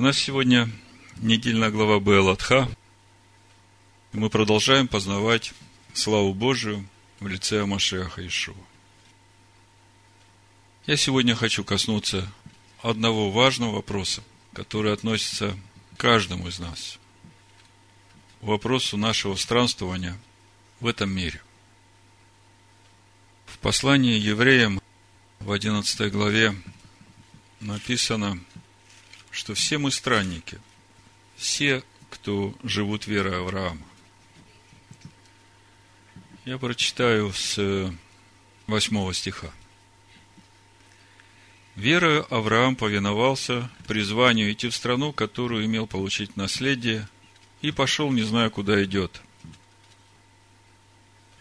У нас сегодня недельная глава Беалатха. Мы продолжаем познавать славу Божию в лице Амашеха Ишуа. Я сегодня хочу коснуться одного важного вопроса, который относится к каждому из нас. Вопросу нашего странствования в этом мире. В послании евреям в 11 главе написано, что все мы странники, все, кто живут верой Авраама. Я прочитаю с 8 стиха. Верою Авраам повиновался призванию идти в страну, которую имел получить наследие, и пошел, не зная, куда идет.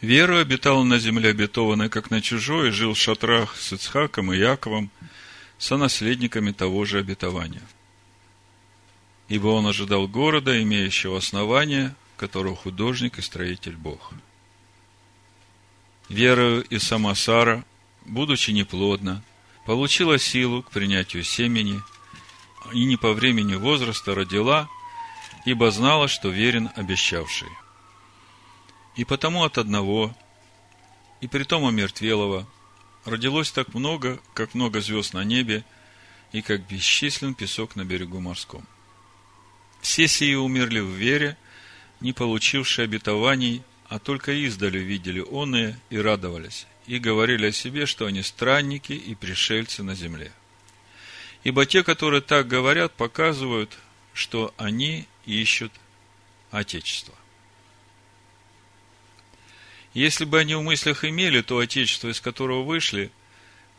Верою обитал на земле обетованной, как на чужой, и жил в шатрах с Ицхаком и Яковом, сонаследниками того же обетования. Ибо он ожидал города, имеющего основания, которого художник и строитель Бог. Верою и сама Сара, будучи неплодна, получила силу к принятию семени и не по времени возраста родила, ибо знала, что верен обещавший. И потому от одного, и притом омертвелого, родилось так много, как много звезд на небе, и как бесчислен песок на берегу морском. Все сии умерли в вере, не получившие обетований, а только издали видели оные и радовались, и говорили о себе, что они странники и пришельцы на земле. Ибо те, которые так говорят, показывают, что они ищут Отечество. Если бы они в мыслях имели то Отечество, из которого вышли,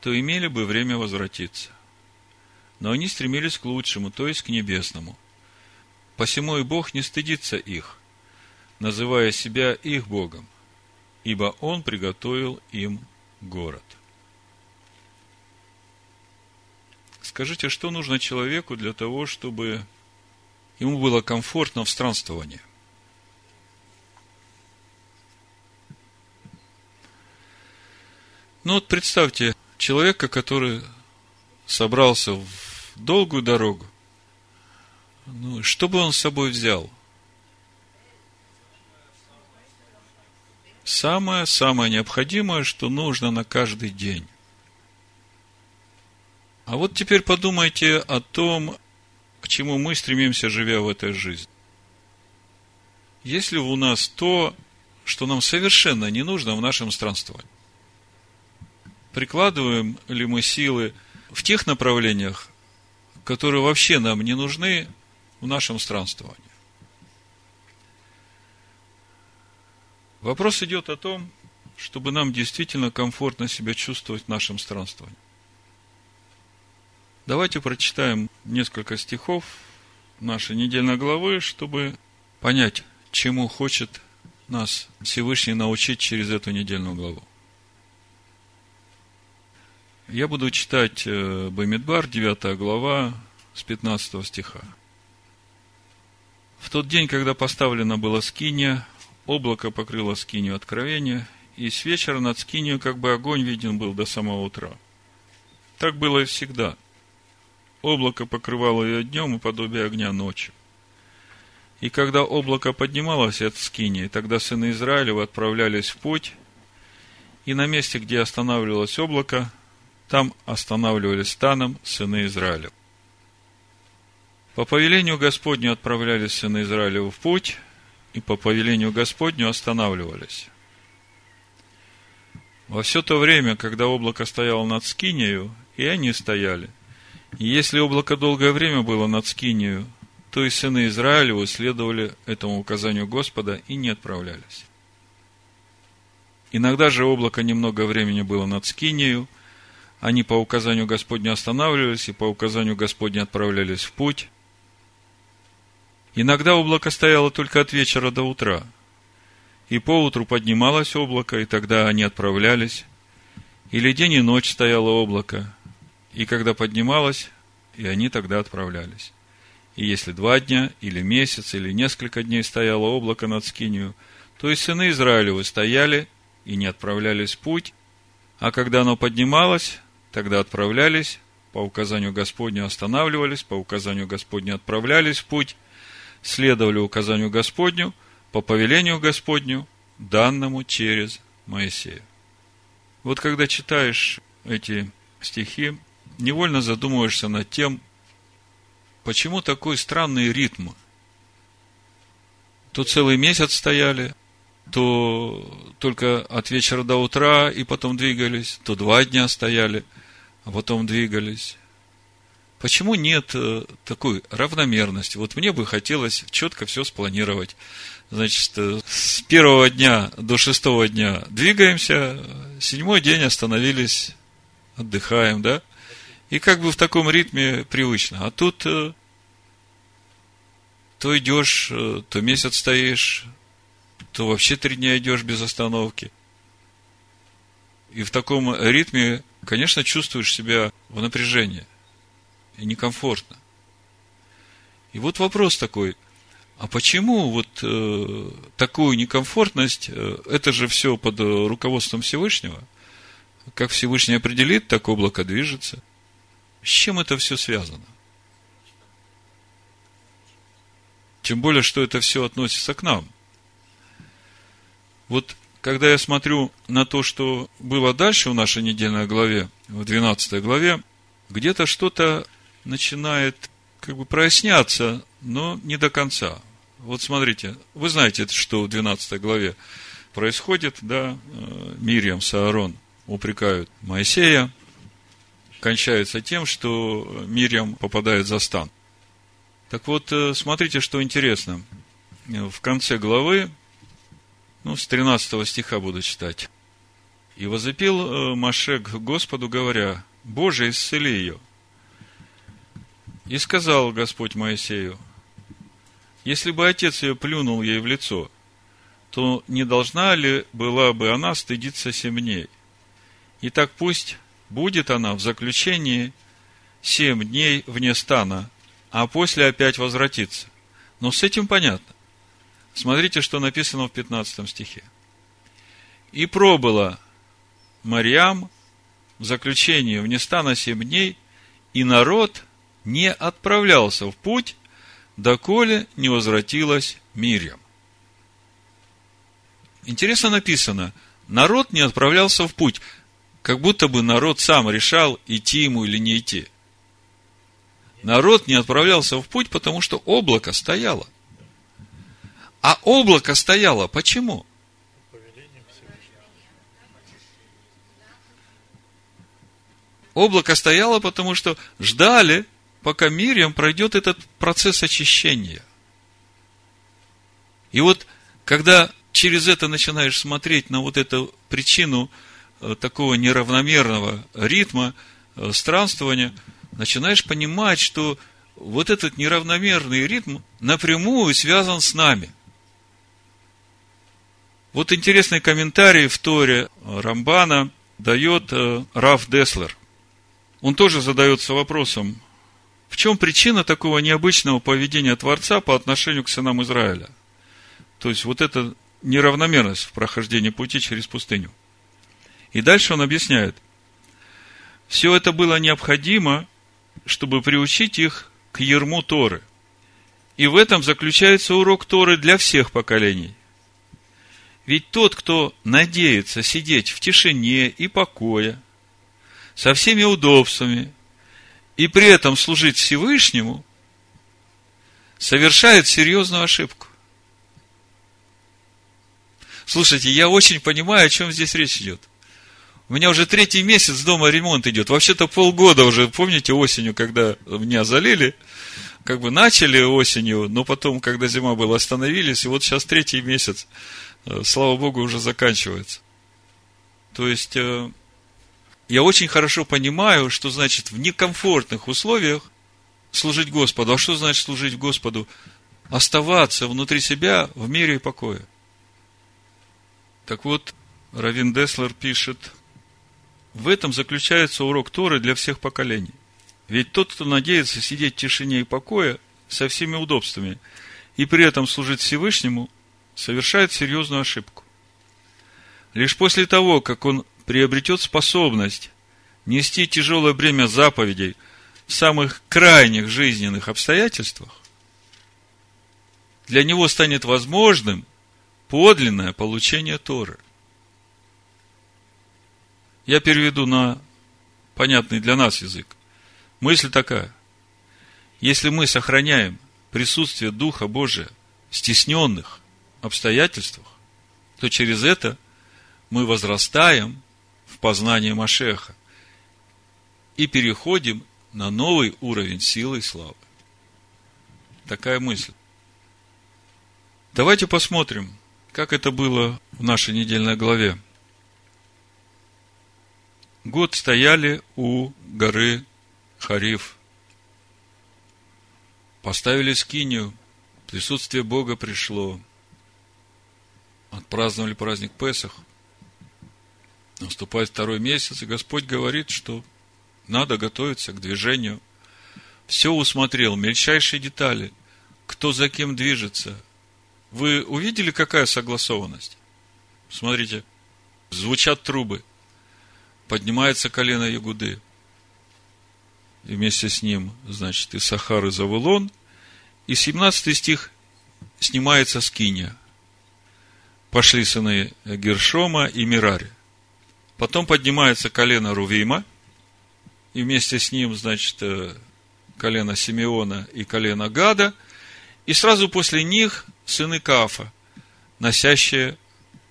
то имели бы время возвратиться. Но они стремились к лучшему, то есть к небесному. Посему и Бог не стыдится их, называя себя их Богом – ибо он приготовил им город. Скажите, что нужно человеку для того, чтобы ему было комфортно в странствовании? Ну вот представьте человека, который собрался в долгую дорогу. Ну, что бы он с собой взял? самое-самое необходимое, что нужно на каждый день. А вот теперь подумайте о том, к чему мы стремимся, живя в этой жизни. Есть ли у нас то, что нам совершенно не нужно в нашем странствовании? Прикладываем ли мы силы в тех направлениях, которые вообще нам не нужны в нашем странствовании? Вопрос идет о том, чтобы нам действительно комфортно себя чувствовать в нашем странствовании. Давайте прочитаем несколько стихов нашей недельной главы, чтобы понять, чему хочет нас Всевышний научить через эту недельную главу. Я буду читать э, Бамидбар, 9 глава, с 15 стиха. В тот день, когда поставлена была скиния, облако покрыло скинию откровения, и с вечера над скинию как бы огонь виден был до самого утра. Так было и всегда. Облако покрывало ее днем и подобие огня ночью. И когда облако поднималось от скинии, тогда сыны Израилева отправлялись в путь, и на месте, где останавливалось облако, там останавливались станом сыны Израилев. По повелению Господню отправлялись сыны Израилева в путь, и по повелению Господню останавливались. Во все то время, когда облако стояло над Скинию, и они стояли. И если облако долгое время было над Скинию, то и сыны Израилеву следовали этому указанию Господа и не отправлялись. Иногда же облако немного времени было над Скинию, они по указанию Господню останавливались и по указанию Господню отправлялись в путь, Иногда облако стояло только от вечера до утра. И поутру поднималось облако, и тогда они отправлялись. Или день и ночь стояло облако, и когда поднималось, и они тогда отправлялись. И если два дня, или месяц, или несколько дней стояло облако над Скинию, то и сыны Израилевы стояли и не отправлялись в путь, а когда оно поднималось, тогда отправлялись, по указанию Господню останавливались, по указанию Господню отправлялись в путь, следовали указанию Господню, по повелению Господню, данному через Моисея. Вот когда читаешь эти стихи, невольно задумываешься над тем, почему такой странный ритм. То целый месяц стояли, то только от вечера до утра и потом двигались, то два дня стояли, а потом двигались. Почему нет э, такой равномерности? Вот мне бы хотелось четко все спланировать. Значит, э, с первого дня до шестого дня двигаемся, седьмой день остановились, отдыхаем, да? И как бы в таком ритме привычно. А тут э, то идешь, то месяц стоишь, то вообще три дня идешь без остановки. И в таком ритме, конечно, чувствуешь себя в напряжении. Некомфортно. И вот вопрос такой, а почему вот э, такую некомфортность, э, это же все под руководством Всевышнего, как Всевышний определит, так облако движется. С чем это все связано? Тем более, что это все относится к нам – вот когда я смотрю на то, что было дальше в нашей недельной главе, в 12 главе, где-то что-то начинает как бы проясняться, но не до конца. Вот смотрите, вы знаете, что в 12 главе происходит, да, э, Мирьям с Аарон упрекают Моисея, кончается тем, что Мирьям попадает за стан. Так вот, э, смотрите, что интересно. В конце главы ну, с 13 стиха буду читать. «И возопил э, Маше к Господу, говоря, Боже, исцели ее. И сказал Господь Моисею, если бы отец ее плюнул ей в лицо, то не должна ли была бы она стыдиться семь И так пусть будет она в заключении семь дней вне стана, а после опять возвратится. Но с этим понятно. Смотрите, что написано в 15 стихе. И пробыла Марьям в заключении в Нестана семь дней, и народ не отправлялся в путь, доколе не возвратилась Мирьям. Интересно написано, народ не отправлялся в путь, как будто бы народ сам решал, идти ему или не идти. Народ не отправлялся в путь, потому что облако стояло – а облако стояло. Почему? Облако стояло, потому что ждали, пока Мирьям пройдет этот процесс очищения. И вот, когда через это начинаешь смотреть на вот эту причину э, такого неравномерного ритма э, странствования, начинаешь понимать, что вот этот неравномерный ритм напрямую связан с нами – вот интересный комментарий в Торе Рамбана дает э, Раф Деслер. Он тоже задается вопросом, в чем причина такого необычного поведения Творца по отношению к сынам Израиля? То есть, вот эта неравномерность в прохождении пути через пустыню. И дальше он объясняет. Все это было необходимо, чтобы приучить их к ерму Торы. И в этом заключается урок Торы для всех поколений. Ведь тот, кто надеется сидеть в тишине и покое, со всеми удобствами, и при этом служить Всевышнему, совершает серьезную ошибку. Слушайте, я очень понимаю, о чем здесь речь идет. У меня уже третий месяц дома ремонт идет. Вообще-то полгода уже, помните, осенью, когда меня залили, как бы начали осенью, но потом, когда зима была, остановились, и вот сейчас третий месяц Э, слава Богу, уже заканчивается. То есть, э, я очень хорошо понимаю, что значит в некомфортных условиях служить Господу. А что значит служить Господу? Оставаться внутри себя в мире и покое. Так вот, Равин Деслер пишет, в этом заключается урок Торы для всех поколений. Ведь тот, кто надеется сидеть в тишине и покое со всеми удобствами и при этом служить Всевышнему, совершает серьезную ошибку. Лишь после того, как он приобретет способность нести тяжелое бремя заповедей в самых крайних жизненных обстоятельствах, для него станет возможным подлинное получение Торы. Я переведу на понятный для нас язык. Мысль такая. Если мы сохраняем присутствие Духа Божия в стесненных обстоятельствах, то через это мы возрастаем познании Машеха и переходим на новый уровень силы и славы. Такая мысль. Давайте посмотрим, как это было в нашей недельной главе. Год стояли у горы Хариф. Поставили скинию, присутствие Бога пришло. Отпраздновали праздник Песах. Наступает второй месяц, и Господь говорит, что надо готовиться к движению. Все усмотрел, мельчайшие детали, кто за кем движется, вы увидели, какая согласованность? Смотрите, звучат трубы, поднимается колено Ягуды, и вместе с ним, значит, и Сахар, и Завулон, и 17 стих снимается скиния. Пошли сыны Гершома и Мирари. Потом поднимается колено Рувима, и вместе с ним, значит, э, колено Симеона и колено Гада, и сразу после них сыны Каафа, носящие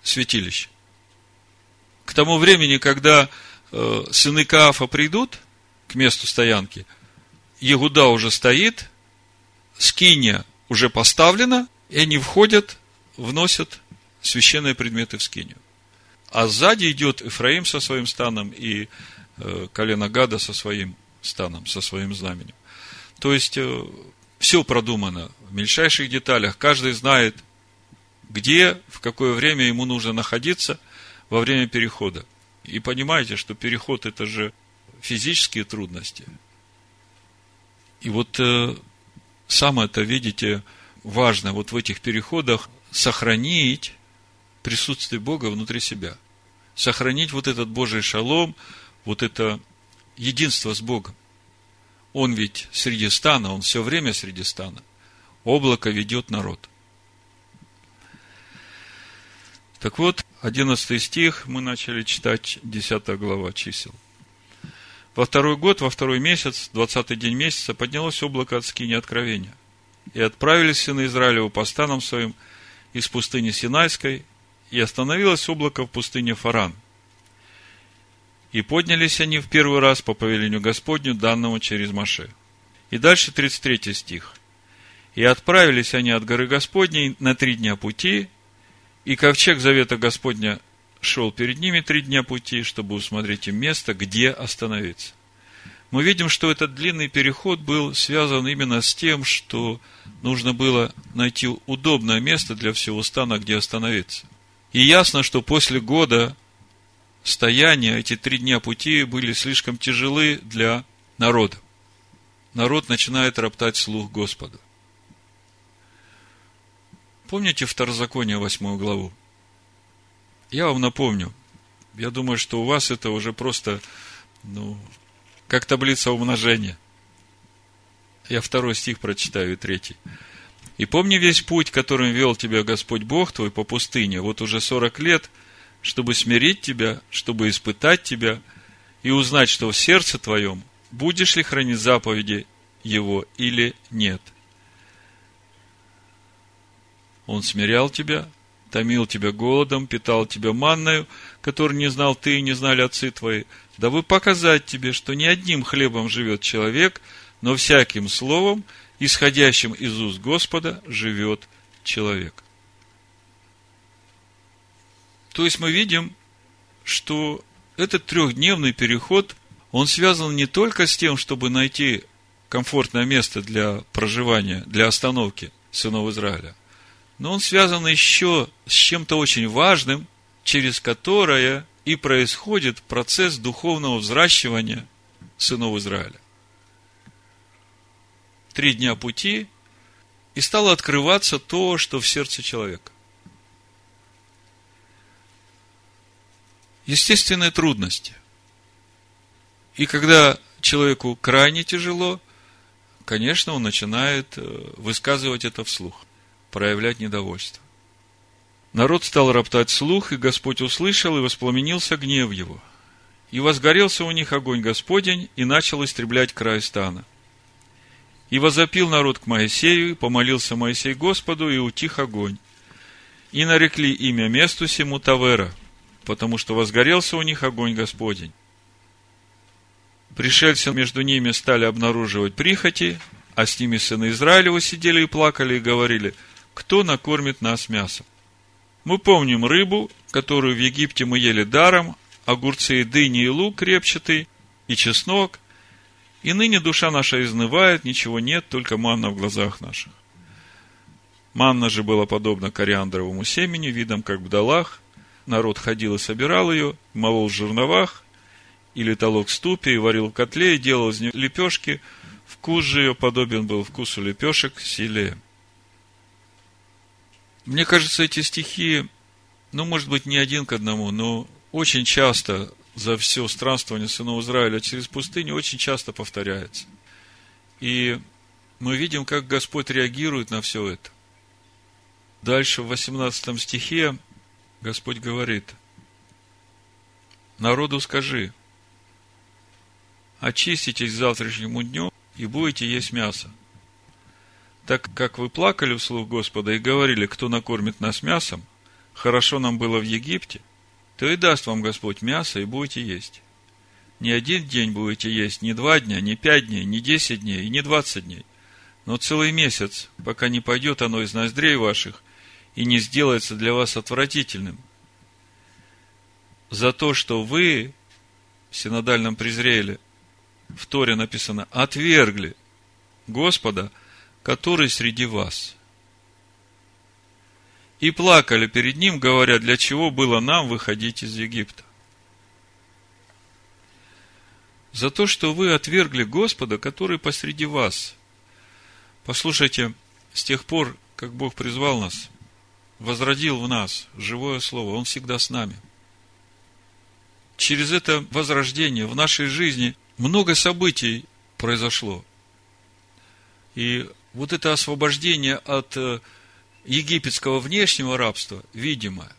святилище. К тому времени, когда э, сыны Каафа придут к месту стоянки, Егуда уже стоит, скиния уже поставлена, и они входят, вносят священные предметы в скинию. А сзади идет Ифраим со своим станом и э, колено Гада со своим станом, со своим знаменем. То есть, э, все продумано в мельчайших деталях. Каждый знает, где, в какое время ему нужно находиться во время перехода. И понимаете, что переход это же физические трудности. И вот э, самое-то, видите, важно вот в этих переходах сохранить присутствие Бога внутри себя. Сохранить вот этот Божий шалом, вот это единство с Богом. Он ведь среди стана, он все время среди стана. Облако ведет народ. Так вот, 11 стих мы начали читать 10 глава чисел. Во второй год, во второй месяц, 20 день месяца, поднялось облако от скини откровения. И отправились сыны Израилева по станам своим из пустыни Синайской, и остановилось облако в пустыне Фаран – и поднялись они в первый раз по повелению Господню, данному через Маше. И дальше 33 стих. И отправились они от горы Господней на три дня пути, и ковчег завета Господня шел перед ними три дня пути, чтобы усмотреть им место, где остановиться. Мы видим, что этот длинный переход был связан именно с тем, что нужно было найти удобное место для всего стана, где остановиться. И ясно, что после года стояния, эти три дня пути были слишком тяжелы для народа. Народ начинает роптать слух Господа. Помните Второзаконие, восьмую главу? Я вам напомню. Я думаю, что у вас это уже просто, ну, как таблица умножения. Я второй стих прочитаю и третий. И помни весь путь, которым вел тебя Господь Бог твой по пустыне, вот уже сорок лет – чтобы смирить тебя, чтобы испытать тебя и узнать, что в сердце твоем будешь ли хранить заповеди его или нет. Он смирял тебя, томил тебя голодом, питал тебя манною, который не знал ты и не знали отцы твои, дабы показать тебе, что не одним хлебом живет человек, но всяким словом, исходящим из уст Господа, живет человек. То есть мы видим, что этот трехдневный переход, он связан не только с тем, чтобы найти комфортное место для проживания, для остановки сынов Израиля, но он связан еще с чем-то очень важным, через которое и происходит процесс духовного взращивания сынов Израиля. Три дня пути, и стало открываться то, что в сердце человека. естественные трудности. И когда человеку крайне тяжело, конечно, он начинает э, высказывать это вслух, проявлять недовольство. Народ стал роптать слух, и Господь услышал, и воспламенился гнев его. И возгорелся у них огонь Господень, и начал истреблять край стана. И возопил народ к Моисею, и помолился Моисей Господу, и утих огонь. И нарекли имя месту сему Тавера, потому что возгорелся у них огонь Господень. Пришельцы между ними стали обнаруживать прихоти, а с ними сыны Израилева сидели и плакали, и говорили, кто накормит нас мясом? Мы помним рыбу, которую в Египте мы ели даром, огурцы и дыни и лук репчатый, и чеснок, и ныне душа наша изнывает, ничего нет, только манна в глазах наших. Манна же была подобна кориандровому семени, видом как в. Народ ходил и собирал ее, молол в жерновах, или толок ступе, и варил в котле, и делал из нее лепешки. Вкус же ее подобен был вкусу лепешек силе. Мне кажется, эти стихи, ну, может быть, не один к одному, но очень часто за все странствование сынов Израиля через пустыню очень часто повторяется. И мы видим, как Господь реагирует на все это. Дальше в 18 стихе Господь говорит, народу скажи, очиститесь к завтрашнему дню и будете есть мясо. Так как вы плакали вслух Господа и говорили, кто накормит нас мясом, хорошо нам было в Египте, то и даст вам Господь мясо, и будете есть. Не один день будете есть, не два дня, не пять дней, не десять дней и не двадцать дней, но целый месяц, пока не пойдет оно из ноздрей ваших и не сделается для вас отвратительным. За то, что вы в синодальном презрели, в Торе написано, отвергли Господа, который среди вас – и плакали перед ним, говоря, для чего было нам выходить из Египта. За то, что вы отвергли Господа, который посреди вас. Послушайте, с тех пор, как Бог призвал нас, возродил в нас живое Слово, Он всегда с нами. Через это возрождение в нашей жизни много событий произошло. И вот это освобождение от э, египетского внешнего рабства, видимо,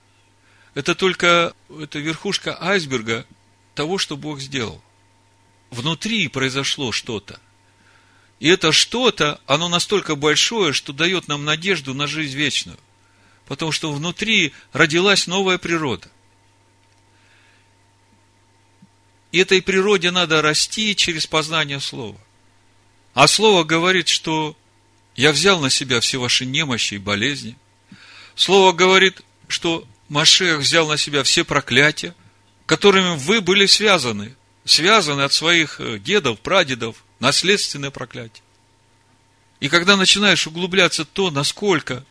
это только это верхушка айсберга того, что Бог сделал. Внутри произошло что-то. И это что-то, оно настолько большое, что дает нам надежду на жизнь вечную. Потому что внутри родилась новая природа. И этой природе надо расти через познание Слова. А Слово говорит, что я взял на себя все ваши немощи и болезни. Слово говорит, что Машех взял на себя все проклятия, которыми вы были связаны. Связаны от своих э, дедов, прадедов, наследственное проклятие. И когда начинаешь углубляться то, насколько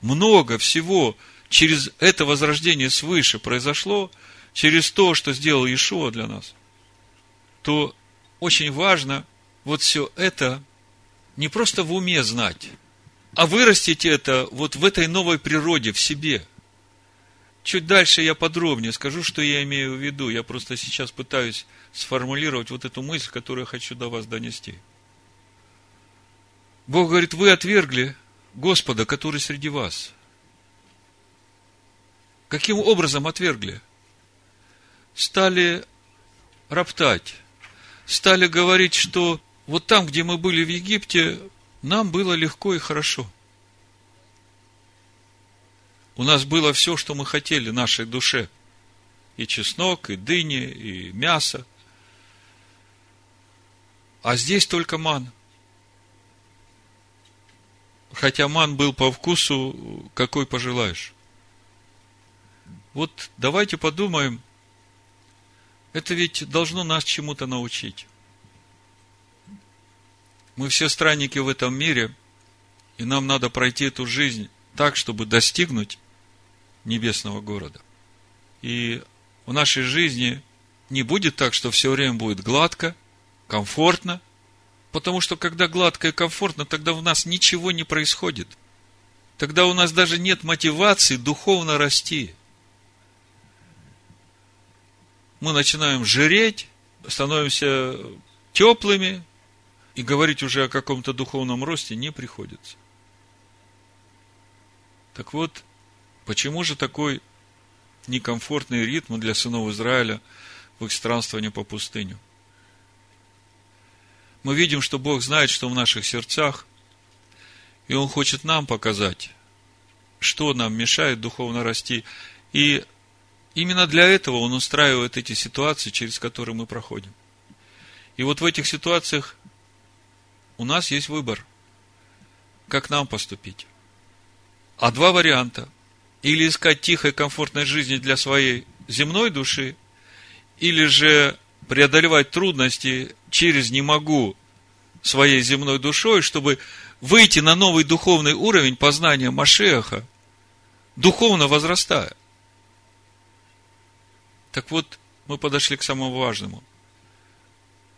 много всего через это возрождение свыше произошло, через то, что сделал Иешуа для нас, то очень важно вот все это не просто в уме знать, а вырастить это вот в этой новой природе, в себе. Чуть дальше я подробнее скажу, что я имею в виду. Я просто сейчас пытаюсь сформулировать вот эту мысль, которую я хочу до вас донести. Бог говорит, вы отвергли Господа, который среди вас. Каким образом отвергли? Стали роптать, стали говорить, что вот там, где мы были в Египте, нам было легко и хорошо. У нас было все, что мы хотели нашей душе. И чеснок, и дыни, и мясо. А здесь только ман. Хотя ман был по вкусу, какой пожелаешь. Вот давайте подумаем, это ведь должно нас чему-то научить. Мы все странники в этом мире, и нам надо пройти эту жизнь так, чтобы достигнуть небесного города. И в нашей жизни не будет так, что все время будет гладко, комфортно, потому что когда гладко и комфортно, тогда у нас ничего не происходит. Тогда у нас даже нет мотивации духовно расти. Мы начинаем жиреть, становимся теплыми, и говорить уже о каком-то духовном росте не приходится. Так вот, почему же такой некомфортный ритм для сынов Израиля в их странствовании по пустыню? Мы видим, что Бог знает, что в наших сердцах, и Он хочет нам показать, что нам мешает духовно расти. И именно для этого Он устраивает эти ситуации, через которые мы проходим. И вот в этих ситуациях у нас есть выбор, как нам поступить. А два варианта. Или искать тихой, комфортной жизни для своей земной души, или же преодолевать трудности через «не могу» своей земной душой, чтобы выйти на новый духовный уровень познания Машеха, духовно возрастая. Так вот, мы подошли к самому важному.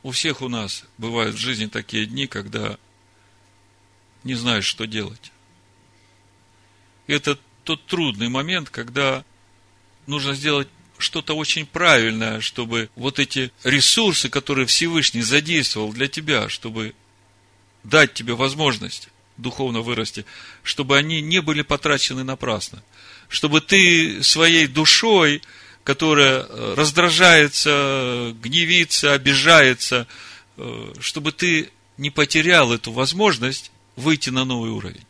У всех у нас бывают в жизни такие дни, когда не знаешь, что делать. Это тот трудный момент, когда нужно сделать что-то очень правильное, чтобы вот эти ресурсы, которые Всевышний задействовал для тебя, чтобы дать тебе возможность духовно вырасти, чтобы они не были потрачены напрасно. Чтобы ты своей душой которая э, раздражается, гневится, обижается, э, чтобы ты не потерял эту возможность выйти на новый уровень.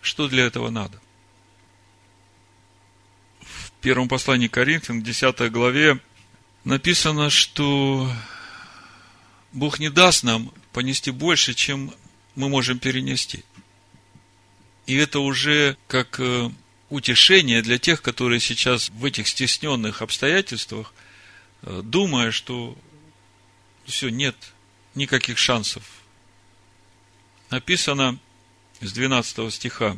Что для этого надо? В первом послании Коринфян, 10 главе, написано, что Бог не даст нам понести больше, чем мы можем перенести. И это уже как э, утешение для тех, которые сейчас в этих стесненных обстоятельствах, э, думая, что все, нет никаких шансов. Написано с 12 стиха.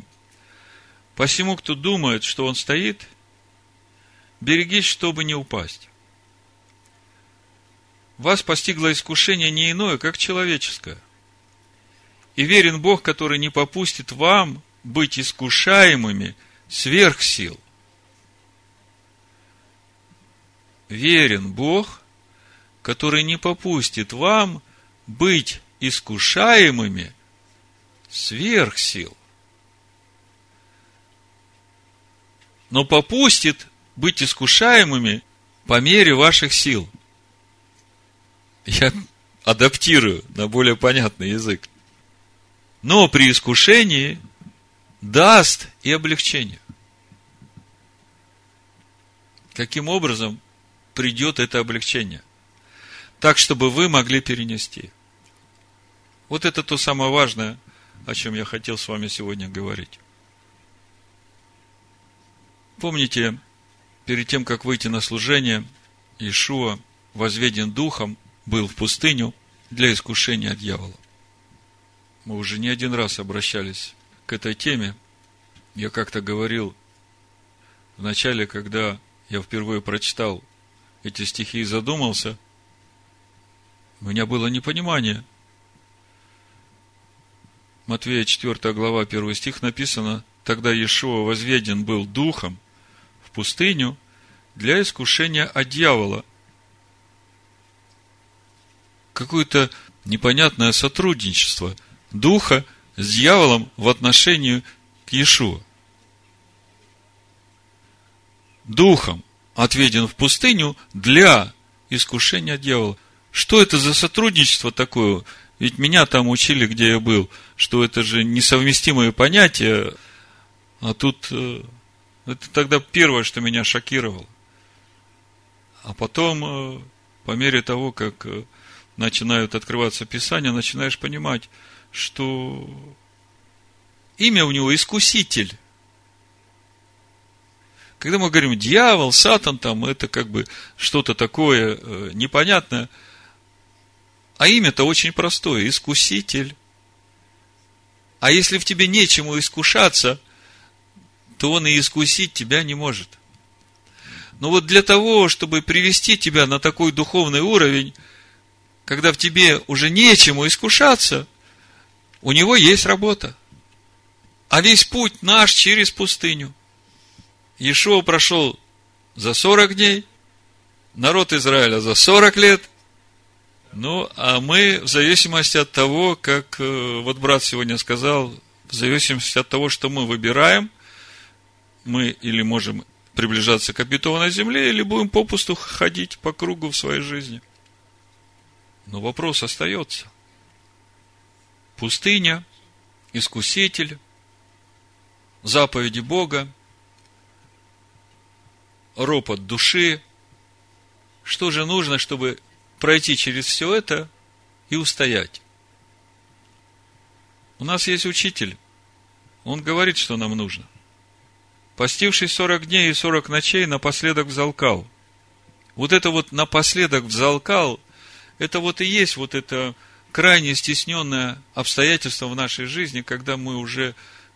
«Посему, кто думает, что он стоит, берегись, чтобы не упасть. Вас постигло искушение не иное, как человеческое. И верен Бог, который не попустит вам быть искушаемыми – сверх сил. Верен Бог, который не попустит вам быть искушаемыми сверх сил. Но попустит быть искушаемыми по мере ваших сил. Я адаптирую на более понятный язык. Но при искушении даст и облегчение каким образом придет это облегчение. Так, чтобы вы могли перенести. Вот это то самое важное, о чем я хотел с вами сегодня говорить. Помните, перед тем, как выйти на служение, Ишуа, возведен духом, был в пустыню для искушения дьявола. Мы уже не один раз обращались к этой теме. Я как-то говорил в начале, когда я впервые прочитал эти стихи и задумался, у меня было непонимание. Матвея 4 глава 1 стих написано, тогда Иешуа возведен был духом в пустыню для искушения от дьявола. Какое-то непонятное сотрудничество духа с дьяволом в отношении к Иешуа духом отведен в пустыню для искушения дьявола. Что это за сотрудничество такое? Ведь меня там учили, где я был, что это же несовместимые понятия, а тут э, это тогда первое, что меня шокировало. А потом, э, по мере того, как э, начинают открываться Писания, начинаешь понимать, что имя у него искуситель. Когда мы говорим дьявол, сатан, там, это как бы что-то такое э, непонятное. А имя-то очень простое – искуситель. А если в тебе нечему искушаться, то он и искусить тебя не может. Но вот для того, чтобы привести тебя на такой духовный уровень, когда в тебе уже нечему искушаться, у него есть работа. А весь путь наш через пустыню – Иешуа прошел за 40 дней, народ Израиля за 40 лет, ну, а мы в зависимости от того, как э, вот брат сегодня сказал, в зависимости от того, что мы выбираем, мы или можем приближаться к обетованной земле, или будем попусту ходить по кругу в своей жизни. Но вопрос остается. Пустыня, искуситель, заповеди Бога, ропот души. Что же нужно, чтобы пройти через все это и устоять? У нас есть учитель. Он говорит, что нам нужно. Постившись сорок дней и сорок ночей, напоследок взалкал. Вот это вот напоследок взалкал, это вот и есть вот это крайне стесненное обстоятельство в нашей жизни, когда мы уже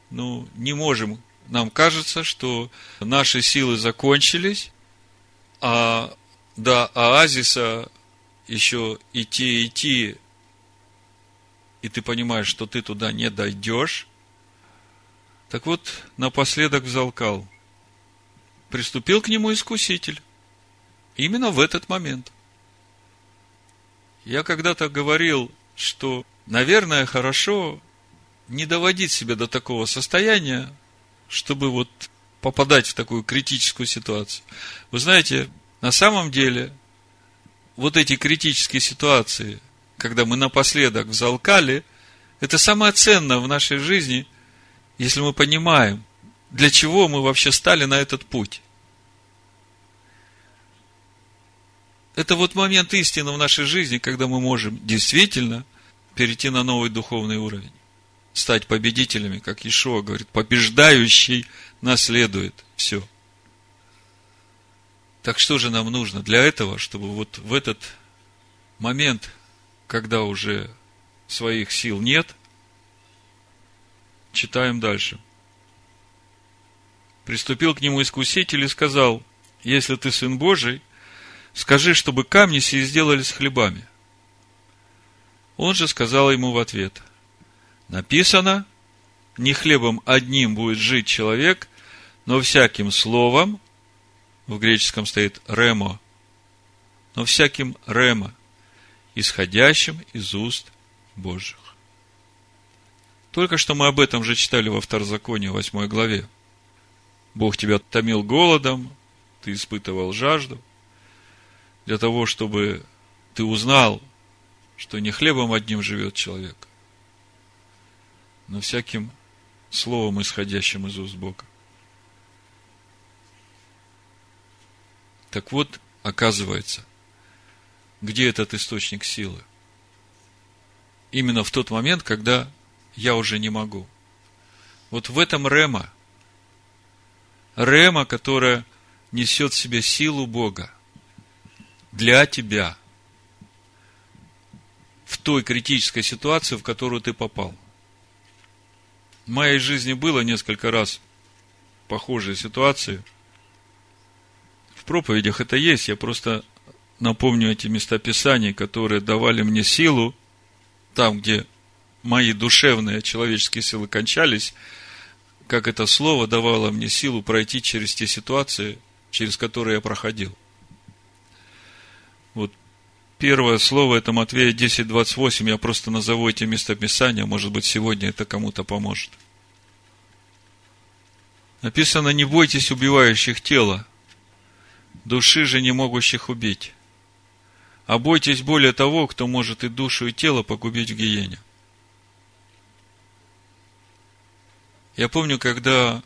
ну, не можем, нам кажется, что наши силы закончились, а до оазиса еще идти, идти, и ты понимаешь, что ты туда не дойдешь. Так вот, напоследок взалкал. Приступил к нему искуситель. Именно в этот момент. Я когда-то говорил, что, наверное, хорошо не доводить себя до такого состояния, чтобы вот попадать в такую критическую ситуацию. Вы знаете, на самом деле, вот эти критические ситуации, когда мы напоследок взалкали, это самое ценное в нашей жизни, если мы понимаем, для чего мы вообще стали на этот путь. Это вот момент истины в нашей жизни, когда мы можем действительно перейти на новый духовный уровень стать победителями, как Ишуа говорит, побеждающий наследует все. Так что же нам нужно для этого, чтобы вот в этот момент, когда уже своих сил нет, читаем дальше. Приступил к нему искуситель и сказал, если ты сын Божий, скажи, чтобы камни сии сделались хлебами. Он же сказал ему в ответ, написано, не хлебом одним будет жить человек, но всяким словом, в греческом стоит ремо, но всяким ремо, исходящим из уст Божьих. Только что мы об этом же читали во Второзаконии, 8 главе. Бог тебя томил голодом, ты испытывал жажду, для того, чтобы ты узнал, что не хлебом одним живет человек, но всяким словом, исходящим из уст Бога. Так вот, оказывается, где этот источник силы? Именно в тот момент, когда я уже не могу. Вот в этом рема. Рема, которая несет в себе силу Бога для тебя в той критической ситуации, в которую ты попал – в моей жизни было несколько раз похожие ситуации. В проповедях это есть, я просто напомню эти места Писаний, которые давали мне силу, там, где мои душевные человеческие силы кончались, как это слово давало мне силу пройти через те ситуации, через которые я проходил. Вот первое слово это Матвея 10, 28. Я просто назову эти местописания, может быть, сегодня это кому-то поможет. Написано, не бойтесь убивающих тела, души же не могущих убить. А бойтесь более того, кто может и душу, и тело погубить в гиене. Я помню, когда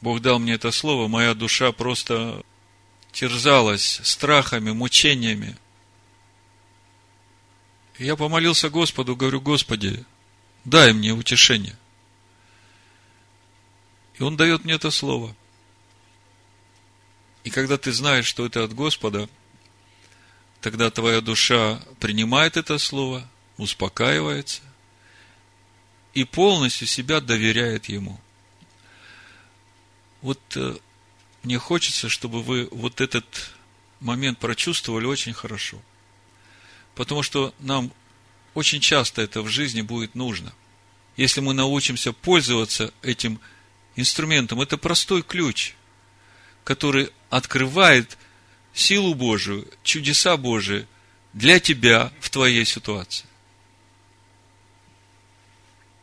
Бог дал мне это слово, моя душа просто терзалась страхами, мучениями. Я помолился Господу, говорю, Господи, дай мне утешение – и Он дает мне это слово. И когда ты знаешь, что это от Господа, тогда твоя душа принимает это слово, успокаивается и полностью себя доверяет Ему. Вот э, мне хочется, чтобы вы вот этот момент прочувствовали очень хорошо. Потому что нам очень часто это в жизни будет нужно. Если мы научимся пользоваться этим инструментом. Это простой ключ, который открывает силу Божию, чудеса Божии для тебя в твоей ситуации.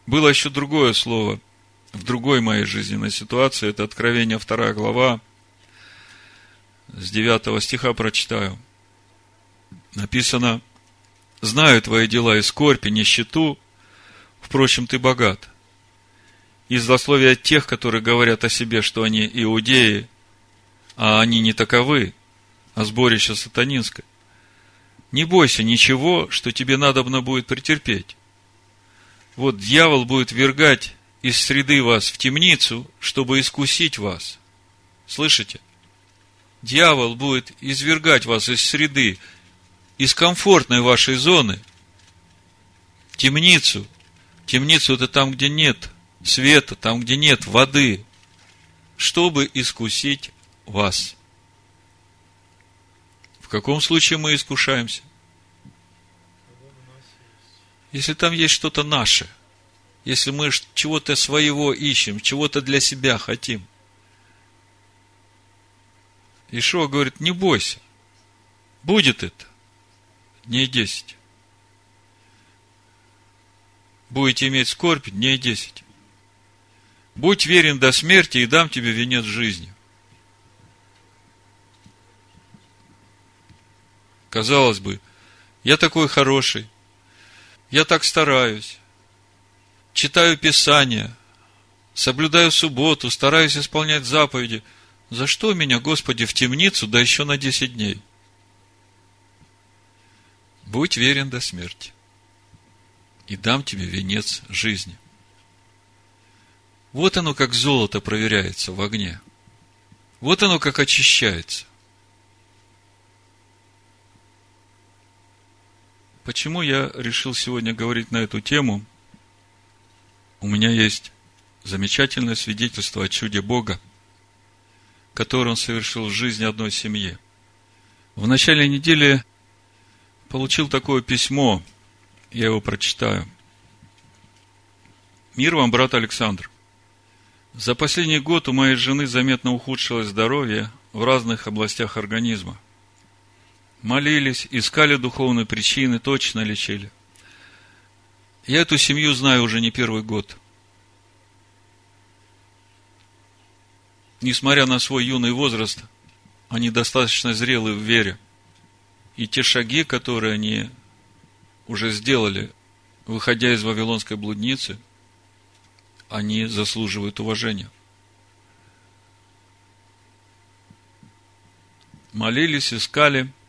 Было еще другое слово в другой моей жизненной ситуации. Это Откровение 2 глава. С 9 стиха прочитаю. Написано, «Знаю твои дела и скорбь, и нищету, впрочем, ты богат. И злословия тех, которые говорят о себе, что они иудеи, а они не таковы, а сборище сатанинское. Не бойся ничего, что тебе надобно будет претерпеть. Вот дьявол будет вергать из среды вас в темницу, чтобы искусить вас. Слышите? Дьявол будет извергать вас из среды, из комфортной вашей зоны, темницу. Темницу это там, где нет света, там, где нет воды, чтобы искусить вас. В каком случае мы искушаемся? Если там есть что-то наше, если мы чего-то своего ищем, чего-то для себя хотим. Ишуа говорит, не бойся, будет это. Дней десять. Будете иметь скорбь дней десять. Будь верен до смерти, и дам тебе венец жизни. Казалось бы, я такой хороший, я так стараюсь, читаю Писание, соблюдаю субботу, стараюсь исполнять заповеди. За что меня, Господи, в темницу, да еще на десять дней? Будь верен до смерти, и дам тебе венец жизни. Вот оно, как золото проверяется в огне. Вот оно, как очищается. Почему я решил сегодня говорить на эту тему? У меня есть замечательное свидетельство о чуде Бога, которое Он совершил в жизни одной семьи. В начале недели получил такое письмо, я его прочитаю. Мир вам, брат Александр. За последний год у моей жены заметно ухудшилось здоровье в разных областях организма молились, искали духовные причины, точно лечили. Я эту семью знаю уже не первый год. Несмотря на свой юный возраст, они достаточно зрелы в вере. И те шаги, которые они уже сделали, выходя из Вавилонской блудницы, они заслуживают уважения. Молились, искали –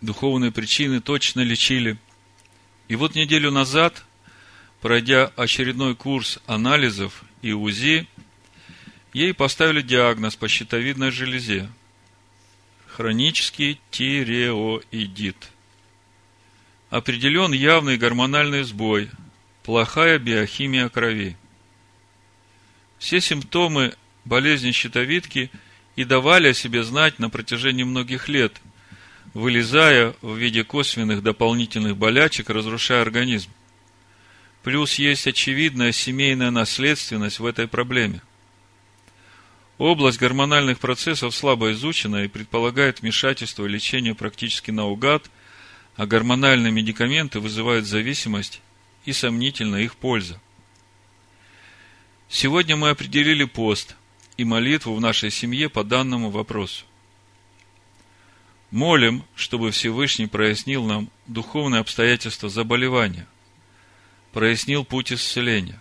духовные причины точно лечили. И вот неделю назад, пройдя очередной курс анализов и УЗИ, ей поставили диагноз по щитовидной железе. Хронический тиреоидит. Определен явный гормональный сбой, плохая биохимия крови. Все симптомы болезни щитовидки и давали о себе знать на протяжении многих лет – вылезая в виде косвенных дополнительных болячек, разрушая организм. Плюс есть очевидная семейная наследственность в этой проблеме. Область гормональных процессов слабо изучена и предполагает вмешательство и лечение практически наугад, а гормональные медикаменты вызывают зависимость и сомнительна их польза. Сегодня мы определили пост и молитву в нашей семье по данному вопросу. Молим, чтобы Всевышний прояснил нам духовные обстоятельства заболевания, прояснил путь исцеления,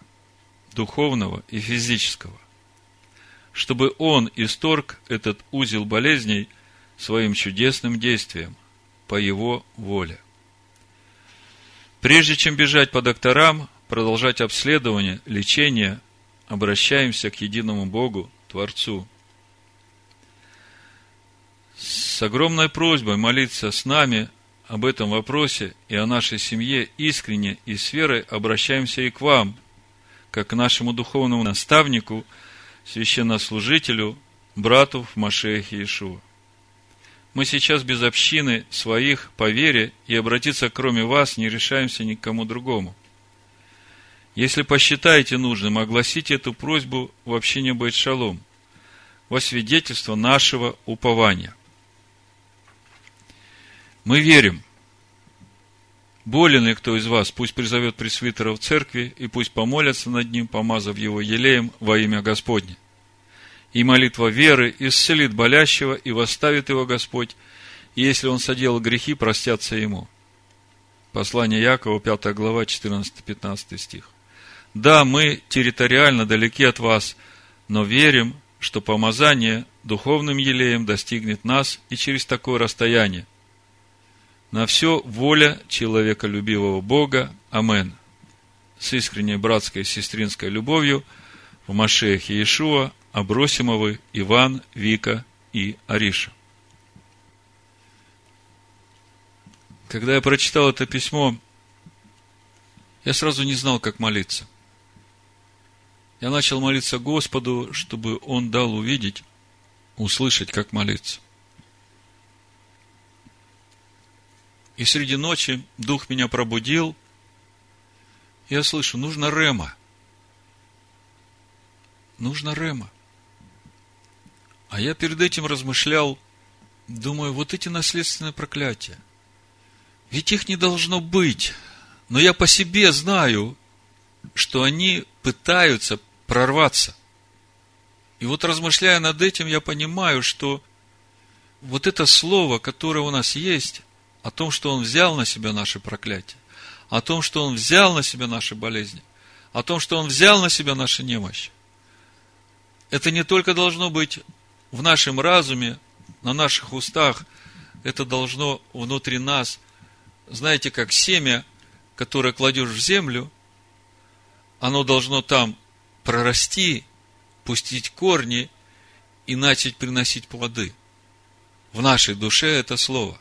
духовного и физического, чтобы Он исторг этот узел болезней своим чудесным действием по Его воле. Прежде чем бежать по докторам, продолжать обследование, лечение, обращаемся к единому Богу, Творцу – с огромной просьбой молиться с нами об этом вопросе и о нашей семье искренне и с верой обращаемся и к вам, как к нашему духовному наставнику, священнослужителю, брату в Машехе Иешуа. Мы сейчас без общины своих по вере и обратиться кроме вас не решаемся ни к кому другому. Если посчитаете нужным, огласите эту просьбу в общине Байт Шалом, во свидетельство нашего упования – Мы верим. Болен ли кто из вас, пусть призовет пресвитера в церкви, и пусть помолятся над ним, помазав его елеем во имя Господне. И молитва веры исцелит болящего, и восставит его Господь, и если он соделал грехи, простятся ему. Послание Якова, 5 глава, 14-15 стих. Да, мы территориально далеки от вас, но верим, что помазание духовным елеем достигнет нас и через такое расстояние. На все воля человеколюбивого Бога. Амен. С искренней братской и сестринской любовью в Машехе Иешуа, Абросимовы, Иван, Вика и Ариша. Когда я прочитал это письмо, я сразу не знал, как молиться. Я начал молиться Господу, чтобы Он дал увидеть, услышать, как молиться. И среди ночи Дух меня пробудил. Я слышу, нужно Рема. Нужно Рема. А я перед этим размышлял, думаю, вот эти наследственные проклятия. Ведь их не должно быть. Но я по себе знаю, что они пытаются прорваться. И вот размышляя над этим, я понимаю, что вот это слово, которое у нас есть, о том, что Он взял на себя наши проклятия, о том, что Он взял на себя наши болезни, о том, что Он взял на себя наши немощи. Это не только должно быть в нашем разуме, на наших устах, это должно внутри нас, знаете, как семя, которое кладешь в землю, оно должно там прорасти, пустить корни и начать приносить плоды. В нашей душе это слово.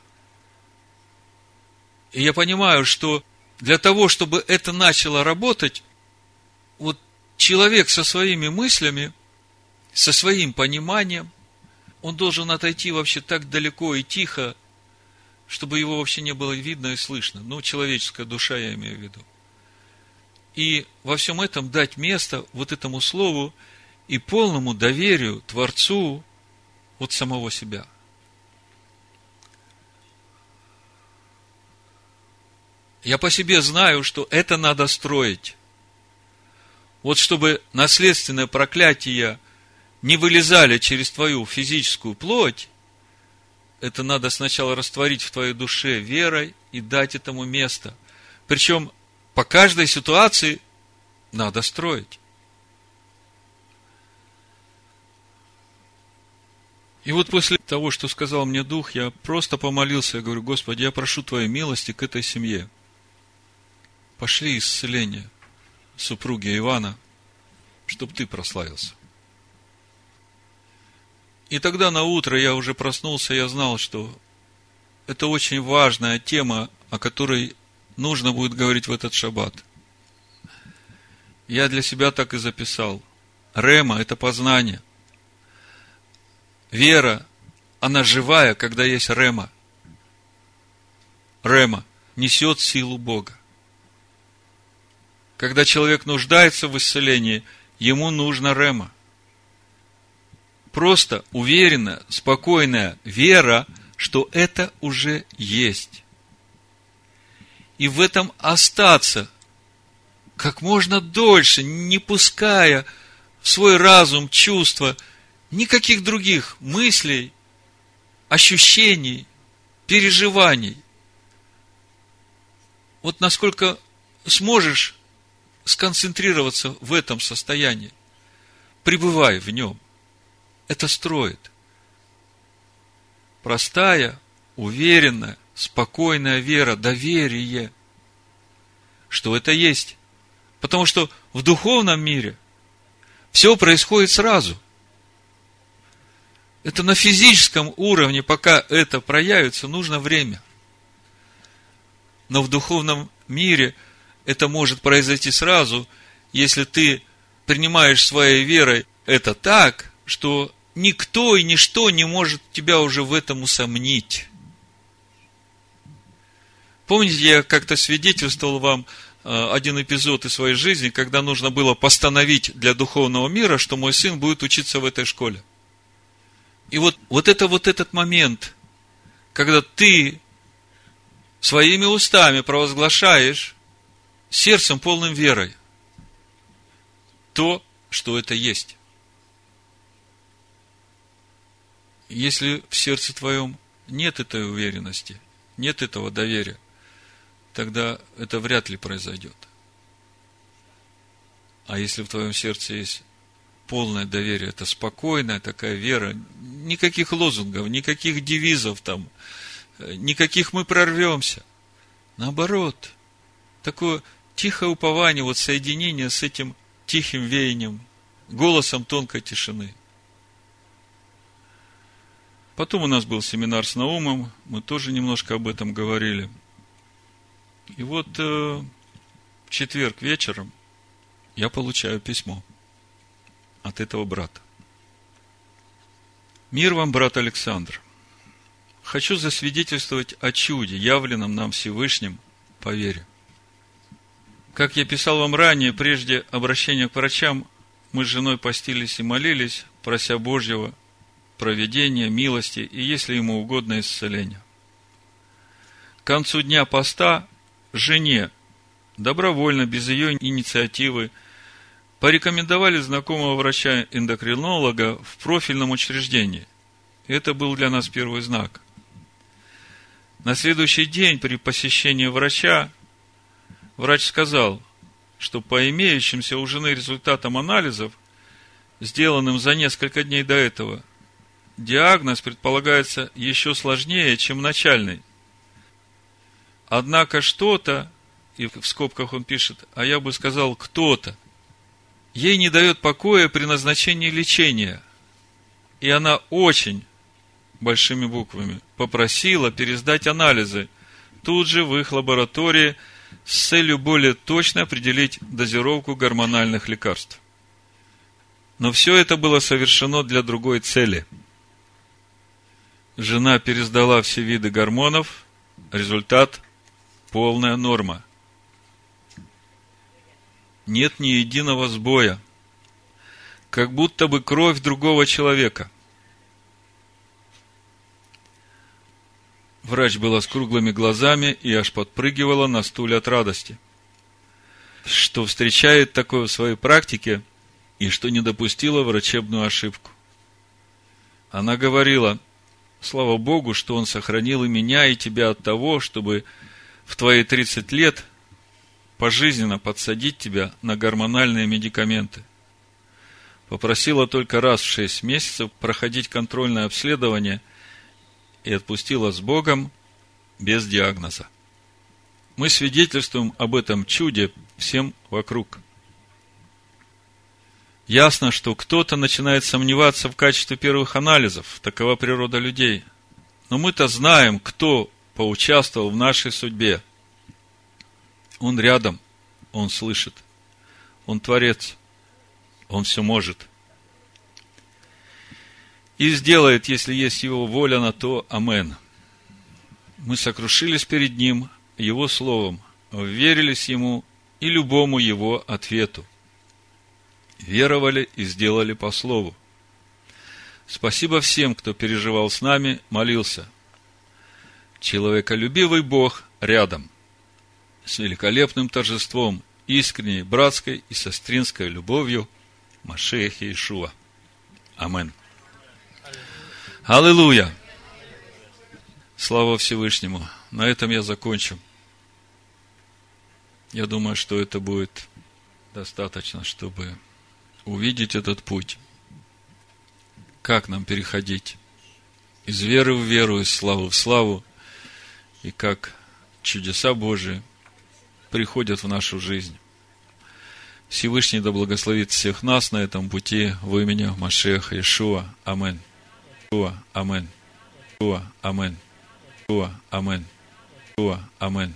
И я понимаю, что для того, чтобы это начало работать, вот человек со своими мыслями, со своим пониманием, он должен отойти вообще так далеко и тихо, чтобы его вообще не было видно и слышно. Ну, человеческая душа, я имею в виду и во всем этом дать место вот этому слову и полному доверию Творцу от самого себя. Я по себе знаю, что это надо строить. Вот чтобы наследственное проклятие не вылезали через твою физическую плоть, это надо сначала растворить в твоей душе верой и дать этому место. Причем по каждой ситуации надо строить. И вот после того, что сказал мне Дух, я просто помолился, я говорю, Господи, я прошу Твоей милости к этой семье. Пошли исцеление супруги Ивана, чтобы Ты прославился. И тогда на утро я уже проснулся, я знал, что это очень важная тема, о которой нужно будет говорить в этот шаббат. Я для себя так и записал. Рема – это познание. Вера, она живая, когда есть Рема. Рема несет силу Бога. Когда человек нуждается в исцелении, ему нужна Рема. Просто уверенная, спокойная вера, что это уже есть и в этом остаться как можно дольше, не пуская в свой разум, чувства, никаких других мыслей, ощущений, переживаний. Вот насколько сможешь сконцентрироваться в этом состоянии, пребывай в нем. Это строит. Простая, уверенная, спокойная вера, доверие, что это есть. Потому что в духовном мире все происходит сразу. Это на физическом уровне, пока это проявится, нужно время. Но в духовном мире это может произойти сразу, если ты принимаешь своей верой это так, что никто и ничто не может тебя уже в этом усомнить. Помните, я как-то свидетельствовал вам э, один эпизод из своей жизни, когда нужно было постановить для духовного мира, что мой сын будет учиться в этой школе. И вот, вот это вот этот момент, когда ты своими устами провозглашаешь сердцем полным верой то, что это есть. Если в сердце твоем нет этой уверенности, нет этого доверия, тогда это вряд ли произойдет. А если в твоем сердце есть полное доверие, это спокойная такая вера, никаких лозунгов, никаких девизов там, никаких мы прорвемся. Наоборот, такое тихое упование, вот соединение с этим тихим веянием, голосом тонкой тишины. Потом у нас был семинар с Наумом, мы тоже немножко об этом говорили. И вот э, в четверг вечером я получаю письмо от этого брата. Мир вам, брат Александр. Хочу засвидетельствовать о чуде, явленном нам Всевышним по вере. Как я писал вам ранее, прежде обращения к врачам, мы с женой постились и молились, прося Божьего проведения, милости и, если ему угодно, исцеления. К концу дня поста жене, добровольно, без ее инициативы, порекомендовали знакомого врача-эндокринолога в профильном учреждении. Это был для нас первый знак. На следующий день при посещении врача врач сказал, что по имеющимся у жены результатам анализов, сделанным за несколько дней до этого, диагноз предполагается еще сложнее, чем начальный. Однако что-то, и в скобках он пишет, а я бы сказал кто-то, ей не дает покоя при назначении лечения. И она очень большими буквами попросила пересдать анализы тут же в их лаборатории с целью более точно определить дозировку гормональных лекарств. Но все это было совершено для другой цели. Жена пересдала все виды гормонов, результат – полная норма нет ни единого сбоя, как будто бы кровь другого человека. Врач была с круглыми глазами и аж подпрыгивала на стуле от радости, что встречает такое в своей практике и что не допустила врачебную ошибку. Она говорила, слава Богу, что Он сохранил и меня, и тебя от того, чтобы в твои 30 лет – пожизненно подсадить тебя на гормональные медикаменты. Попросила только раз в шесть месяцев проходить контрольное обследование и отпустила с Богом без диагноза. Мы свидетельствуем об этом чуде всем вокруг. Ясно, что кто-то начинает сомневаться в качестве первых анализов. Такова природа людей. Но мы-то знаем, кто поучаствовал в нашей судьбе – он рядом, Он слышит. Он Творец. Он все может. И сделает, если есть Его воля на то. Амен. Мы сокрушились перед Ним Его Словом, верились Ему и любому Его ответу. Веровали и сделали по Слову. Спасибо всем, кто переживал с нами, молился. Человеколюбивый Бог рядом – с великолепным торжеством, искренней братской и сестринской любовью Машеях Иешуа. Амен. Аллилуйя! Слава Всевышнему! На этом я закончу. Я думаю, что это будет достаточно, чтобы увидеть этот путь. Как нам переходить из веры в веру, из славы в славу, и как чудеса Божии – приходят в нашу жизнь. Всевышний да благословит всех нас на этом пути в имени Машеха Ишуа. Амен. Ишуа. Амен. Ишуа. Амен. Ишуа. Амен. Ишуа. Амен.